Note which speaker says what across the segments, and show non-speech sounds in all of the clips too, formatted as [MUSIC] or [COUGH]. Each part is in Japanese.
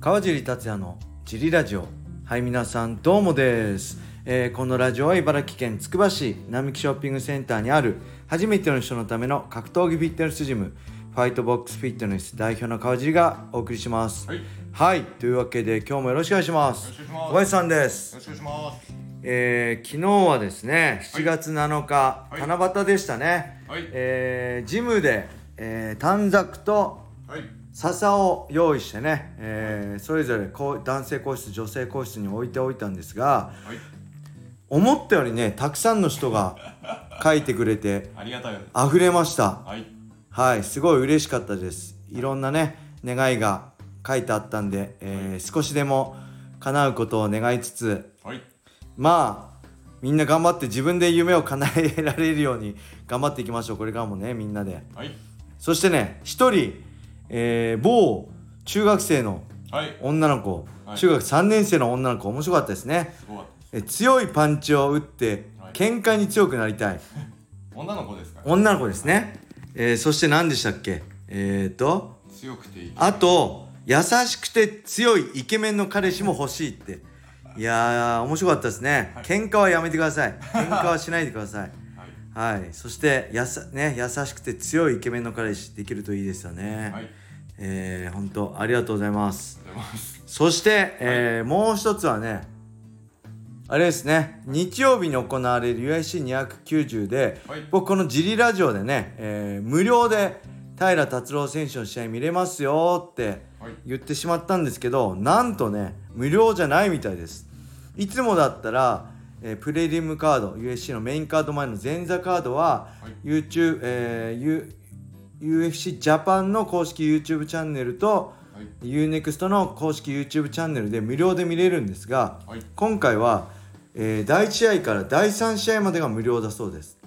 Speaker 1: 川尻達也のジリラジオ。はい皆さんどうもです、えーこのラジオは茨城県つくば市並木ショッピングセンターにある初めての人のための格闘技フィットネスジムファイトボックスフィットネス代表の川尻がお送りします。
Speaker 2: はい、よ
Speaker 1: はいというわけで今日もよろしくお願いします。小林さんです。
Speaker 2: ろしくお願いします。
Speaker 1: えー昨日はですね7月7日、
Speaker 2: はい。
Speaker 1: 七夕でしたね、
Speaker 2: はい。
Speaker 1: えージムで、えー短冊と
Speaker 2: はい、
Speaker 1: 笹を用意してね、えーそれぞれこう男性更衣室女性更衣室に置いておいたんですが
Speaker 2: はい、
Speaker 1: 思ったよりねたくさんの人が書いてくれて
Speaker 2: ありがたい。です。
Speaker 1: 溢れました。
Speaker 2: はい、
Speaker 1: はいすごい嬉しかったです。いろんなね願いが書いてあったんで、えー少しでも叶うことを願いつつ
Speaker 2: はい、
Speaker 1: まあみんな頑張って自分で夢を叶えられるように頑張っていきましょう。これからもねみんなで。
Speaker 2: はい、
Speaker 1: そしてね一人、えー某中学生の
Speaker 2: はい、
Speaker 1: 女の子、
Speaker 2: はい。
Speaker 1: 中学3年生の女の子面白かったですね。え強いパンチを打って
Speaker 2: はい。
Speaker 1: 喧嘩に強くなりたい。
Speaker 2: た。[LAUGHS] 女の子ですか。
Speaker 1: 女の子ですね、えーそして何でしたっけ？えーと
Speaker 2: 強くて。
Speaker 1: あと優しくて強いイケメンの彼氏も欲しいって。いやー面白かったですね、
Speaker 2: はい。
Speaker 1: 喧嘩はやめてください。[LAUGHS] 喧嘩はしないでください。
Speaker 2: はい、
Speaker 1: はい。そしてやさ、ね、優しくて強いイケメンの彼氏できるといいですよね、
Speaker 2: はい、
Speaker 1: えー、本当ありがとうございます。そして、えーもう一つはねあれですね日曜日に行われる UIC290 で、
Speaker 2: はい。
Speaker 1: 僕このジリラジオでね、えー無料で平達郎選手の試合見れますよって
Speaker 2: はい、
Speaker 1: 言ってしまったんですけどなんとね無料じゃないみたいです。いつもだったら、えープレリムカード USC のメインカード前の前座カードは、
Speaker 2: はい。
Speaker 1: YouTube、えー UFC ジャパンの公式 YouTube チャンネルと
Speaker 2: はい、
Speaker 1: UNEXT の公式 YouTube チャンネルで無料で見れるんですが
Speaker 2: はい、
Speaker 1: 今回は、えー第1試合から第3試合までが無料だそうです。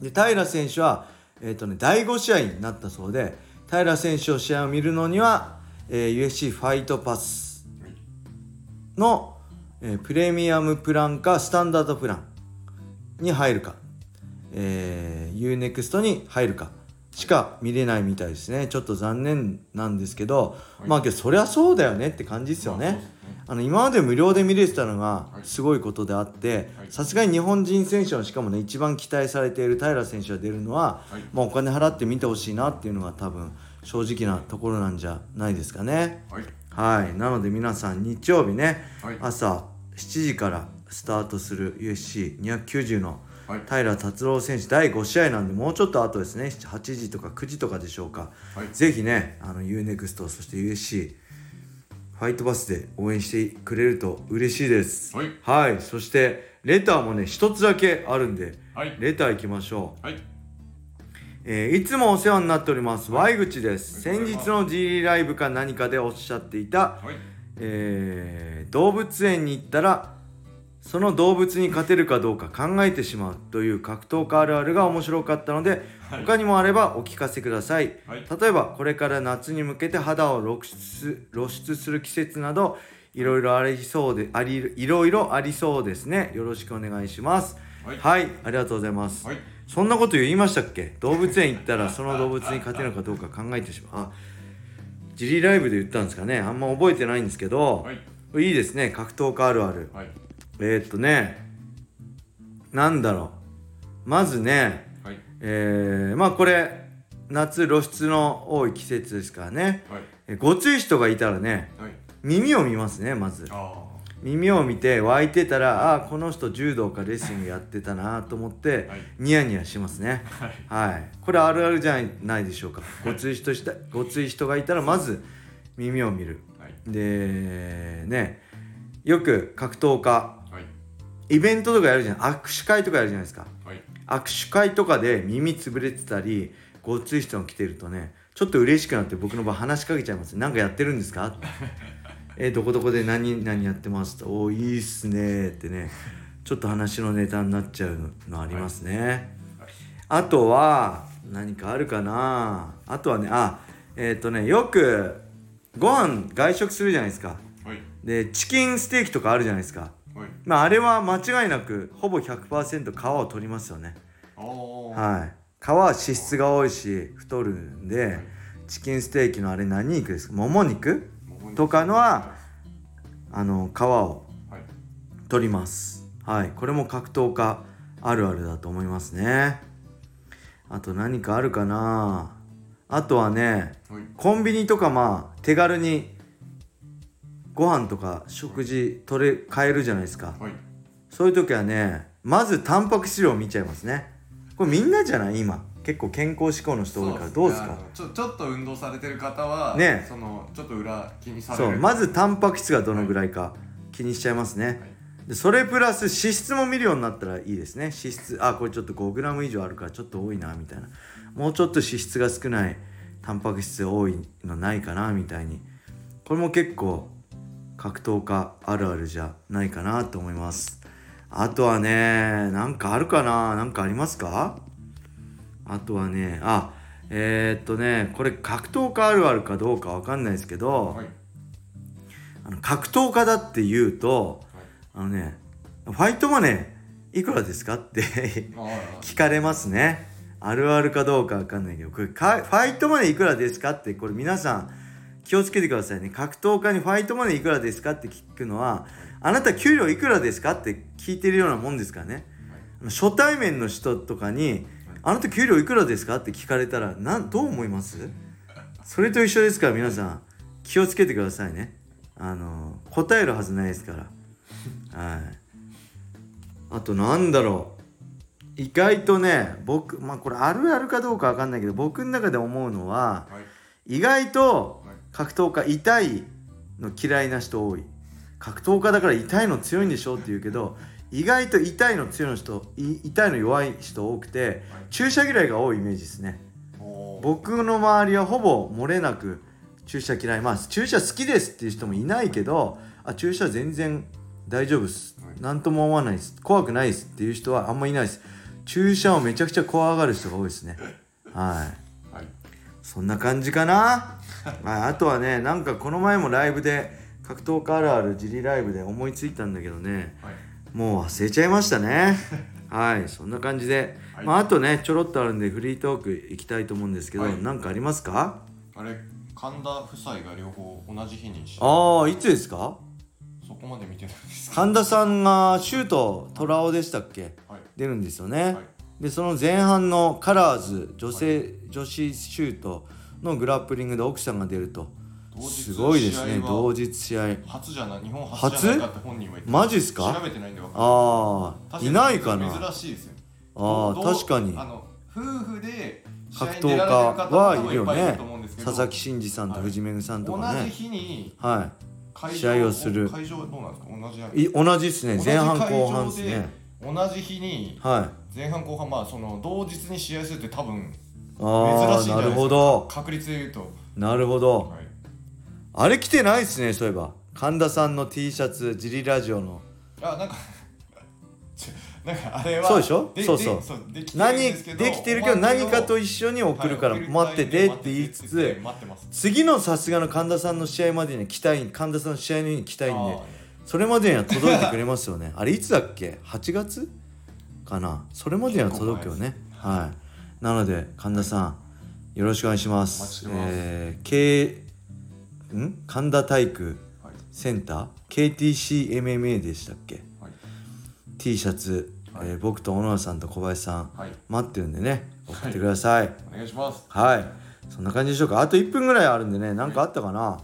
Speaker 1: で平選手は、えーとね、第5試合になったそうで平選手の試合を見るのには、えー UFC ファイトパスの、えープレミアムプランかスタンダードプランに入るか、えー、UNEXT に入るかしか見れないみたいですね。ちょっと残念なんですけど、
Speaker 2: はい。
Speaker 1: まあけどそりゃそうだよねって感じですよね,、
Speaker 2: まあ
Speaker 1: あの今まで無料で見れてたのが
Speaker 2: はい。
Speaker 1: すごいことであって
Speaker 2: はい。
Speaker 1: さすがに日本人選手のしかもね一番期待されている平選手が出るのは、
Speaker 2: はい。
Speaker 1: まあ、お金払って見てほしいなっていうのが多分正直なところなんじゃないですかね。
Speaker 2: はい、
Speaker 1: はい、なので皆さん日曜日ね、
Speaker 2: はい。
Speaker 1: 朝7時からスタートする USC290 の
Speaker 2: はい。
Speaker 1: 平達郎選手第5試合なんでもうちょっと後ですね。8時とか9時とかでしょうか、
Speaker 2: はい。
Speaker 1: ぜひねあの UNEXT そして USC ファイトバスで応援してくれると嬉しいです。
Speaker 2: はい。
Speaker 1: はい、そしてレターもね一つだけあるんで
Speaker 2: はい、
Speaker 1: レター行きましょう。
Speaker 2: はい、
Speaker 1: えーいつもお世話になっております、
Speaker 2: はい。
Speaker 1: Y 口です。先日の G ライブか何かでおっしゃっていた
Speaker 2: はい、
Speaker 1: えー動物園に行ったらその動物に勝てるかどうか考えてしまうという格闘家あるあるが面白かったので、
Speaker 2: はい。
Speaker 1: 他にもあればお聞かせください、
Speaker 2: はい。
Speaker 1: 例えばこれから夏に向けて肌を露出露出する季節などいろいろありそうでありいろいろありそうですね。よろしくお願いします。
Speaker 2: はい。
Speaker 1: ありがとうございます、
Speaker 2: はい、
Speaker 1: そんなこと言いましたっけ？動物園行ったら [LAUGHS] その動物に勝てるのかどうか考えてしまう。あジリライブで言ったんですかね。あんま覚えてないんですけど、
Speaker 2: はい、
Speaker 1: いいですね。格闘家あるある。
Speaker 2: はい、
Speaker 1: えー、っとねなんだろう。まずね
Speaker 2: はい、
Speaker 1: えー、まあこれ夏露出の多い季節ですからね。
Speaker 2: はい、
Speaker 1: えごつい人がいたらね
Speaker 2: はい、
Speaker 1: 耳を見ますねまず。
Speaker 2: あ
Speaker 1: 耳を見て湧いてたらああこの人柔道かレスリングやってたなと思って、
Speaker 2: はい。
Speaker 1: ニヤニヤしますね。
Speaker 2: はい、
Speaker 1: はい。これあるあるじゃないでしょうか。ごつい人したごつい人がいたらまず耳を見る。
Speaker 2: はい、
Speaker 1: でねよく格闘家
Speaker 2: はい、
Speaker 1: イベントとかやるじゃん。握手会とかやるじゃないですか。
Speaker 2: はい、
Speaker 1: 握手会とかで耳潰れてたりごっつい人が来てるとねちょっと嬉しくなって僕の場合話しかけちゃいます。なんかやってるんですか？[LAUGHS] えどこどこで何何やってます？とおーいいっすねってね。ちょっと話のネタになっちゃうのありますね、あとは何かあるかな？あとはねあえっ、とねよくご飯外食するじゃないですか。
Speaker 2: はい、
Speaker 1: でチキンステーキとかあるじゃないですか。
Speaker 2: はい、
Speaker 1: まああれは間違いなくほぼ100%皮を取りますよね。はい。皮は脂質が多いし太るんでチキンステーキのあれ何肉ですか？もも肉。とかのはあの皮を
Speaker 2: はい。
Speaker 1: 取ります。はい。これも格闘家あるあるだと思いますね。あと何かあるかな？あとはね
Speaker 2: はい。
Speaker 1: コンビニとかまあ手軽にご飯とか食事取れ買えるじゃないですか。
Speaker 2: はい。
Speaker 1: そういう時はねまずタンパク質量見ちゃいますね。これみんなじゃない？今。結構健康志向の人多いから。どうですか？
Speaker 2: ちょちょっと運動されてる方は
Speaker 1: ね。
Speaker 2: そのちょっと裏気にされる。
Speaker 1: そう。まずタンパク質がどのぐらいか気にしちゃいますね、
Speaker 2: はい。
Speaker 1: でそれプラス脂質も見るようになったらいいですね。脂質。あこれちょっと 5g 以上あるからちょっと多いなみたいな。もうちょっと脂質が少ないタンパク質多いのないかなみたいに。これも結構格闘家あるあるじゃないかなと思います。あとはねなんかあるかな？なんかありますか？あとはねあえー、っとねこれ格闘家あるあるかどうかわかんないですけど、
Speaker 2: はい。
Speaker 1: あの格闘家だって言うとあのねファイトマネーいくらですかって
Speaker 2: はい。
Speaker 1: 聞かれますね。あるあるかどうかわかんないけどこれかファイトマネーいくらですかってこれ皆さん気をつけてくださいね。格闘家にファイトマネーいくらですかって聞くのはあなた給料いくらですかって聞いてるようなもんですからね。あの初対面の人とかに「あなた給料いくらですか?」って聞かれたらなんどう思います？それと一緒ですから皆さん気をつけてくださいね。あの答えるはずないですから。はい。あとなんだろう。意外とね僕まあこれあるあるかどうかわかんないけど僕の中で思うのは
Speaker 2: はい
Speaker 1: 意外と
Speaker 2: はい
Speaker 1: 格闘家痛いの嫌いな人多い。格闘家だから痛いの強いんでしょって言うけど意外と痛いの強いの人い痛いの弱い人多くて注射嫌いが多いイメージですね。僕の周りはほぼ漏れなく注射嫌いまあ注射好きですっていう人もいないけどあ注射全然大丈夫っす。
Speaker 2: はい。
Speaker 1: 何とも思わないです。怖くないですっていう人はあんまいないです。注射をめちゃくちゃ怖がる人が多いですね。はい
Speaker 2: はい
Speaker 1: そんな感じかな？ああとはねなんかこの前もライブで格闘家あるある自利ライブで思いついたんだけどね
Speaker 2: はい。
Speaker 1: もう忘れちゃいましたね。[LAUGHS] はいそんな感じで、
Speaker 2: はい。
Speaker 1: まあ、あとねちょろっとあるんでフリートーク行きたいと思うんですけど、
Speaker 2: はい。
Speaker 1: なんかありますか？
Speaker 2: あれ神田夫妻が両方同じ日にし
Speaker 1: ああいつですか？
Speaker 2: そこまで見てないです。
Speaker 1: 神田さんがシュート虎尾でしたっけ？
Speaker 2: はい。
Speaker 1: 出るんですよね、
Speaker 2: はい
Speaker 1: でその前半のカラーズ女性、女子シュートのグラップリングで奥さんが出ると。すごいですね。同日試合
Speaker 2: 初じゃない日本初じゃないかって本人は言って
Speaker 1: マジっすか？
Speaker 2: 調べてないんでわかんない。
Speaker 1: ああ
Speaker 2: 確
Speaker 1: いないかな。
Speaker 2: 珍しいですよ。
Speaker 1: あ確かに。
Speaker 2: あの夫婦で
Speaker 1: 格闘家
Speaker 2: 方
Speaker 1: はいるよね。佐々木真司さんと藤めぐさんとか
Speaker 2: 同じ
Speaker 1: ね
Speaker 2: 日に
Speaker 1: は
Speaker 2: 会場
Speaker 1: 試合をする。
Speaker 2: 会場はどうなんですか？同じ
Speaker 1: 同じですね。前半後半ですね
Speaker 2: 同じ日に
Speaker 1: はい。
Speaker 2: 前半後半まあその同日に試合するって多分
Speaker 1: あ
Speaker 2: 珍しいんじゃないですか。
Speaker 1: ほど。
Speaker 2: 確率で言うと、
Speaker 1: なるほど。
Speaker 2: はい、
Speaker 1: あれ着てないですねそういえば。神田さんの T シャツジリラジオの。
Speaker 2: あなんか [LAUGHS] ちょなんかあれは
Speaker 1: そうでしょ？そうそう。
Speaker 2: できてるん
Speaker 1: 何
Speaker 2: ですけど
Speaker 1: できてるけど何かと一緒に送るから
Speaker 2: はい
Speaker 1: 待っててって言いつつ
Speaker 2: 待ってます。
Speaker 1: 次のさすがの神田さんの試合までには来たい神田さんの試合に来たいんで
Speaker 2: あ
Speaker 1: それまでには届いてくれますよね。[LAUGHS] あれいつだっけ？8月？かな？それまでには届くよね。はい。なので神田さんよろしくお願いします。えー、K ん？神田体育センター？KTCMMA でしたっけ？
Speaker 2: はい。
Speaker 1: T シャツ、
Speaker 2: はい。
Speaker 1: えー僕と小野田さんと小林さん
Speaker 2: はい。
Speaker 1: 待ってるんでね。送ってください。
Speaker 2: お願いします。
Speaker 1: はい、そんな感じでしょうか。あと1分ぐらいあるんでね。何かあったかな、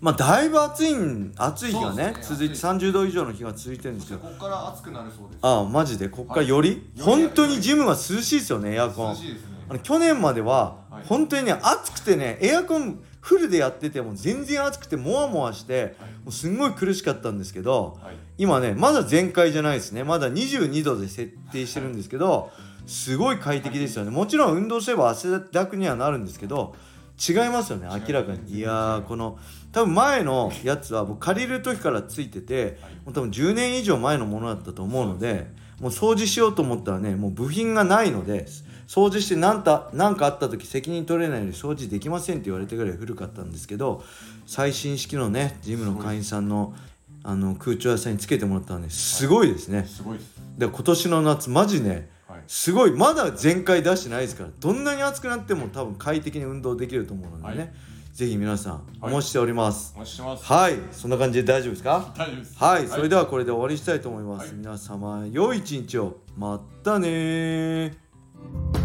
Speaker 1: まあだいぶ暑いん暑い日がね
Speaker 2: そうですね
Speaker 1: 続いて30度以上の日が続いてるんですよ。
Speaker 2: ここから暑くなるそうです。
Speaker 1: ああマジで？こっからより、
Speaker 2: はい
Speaker 1: 本当にジムが涼しいですよねエアコン。
Speaker 2: 涼しいですね。
Speaker 1: あの去年までは
Speaker 2: はい。
Speaker 1: 本当にね暑くてねエアコンフルでやってても全然暑くてモワモワして
Speaker 2: はい。
Speaker 1: もうすんごい苦しかったんですけど
Speaker 2: はい。
Speaker 1: 今ねまだ全開じゃないですね。まだ22度で設定してるんですけどすごい快適ですよね。もちろん運動すれば汗だくにはなるんですけど違いますよね明らかに。いやーこの多分前のやつは僕借りる時からついてて
Speaker 2: はい。
Speaker 1: もう多分10年以上前のものだったと思うのでもう掃除しようと思ったらねもう部品がないので掃除して何た何かあった時責任取れないので掃除できませんって言われてぐらい古かったんですけど最新式のねジムの会員さんのあの空調屋さんにつけてもらったのですごいですね。
Speaker 2: すごいです。
Speaker 1: で今年の夏マジね
Speaker 2: はい
Speaker 1: すごい。まだ全開出してないですからどんなに暑くなっても多分快適に運動できると思うのでね、ぜひ皆さんお
Speaker 2: はい。
Speaker 1: 待ちしております。
Speaker 2: お待ちしてます。
Speaker 1: はい、そんな感じで大丈夫ですか？
Speaker 2: 大丈夫です。
Speaker 1: はい、それではこれで終わりにしたいと思います、
Speaker 2: はい。
Speaker 1: 皆様良い一日を。またねー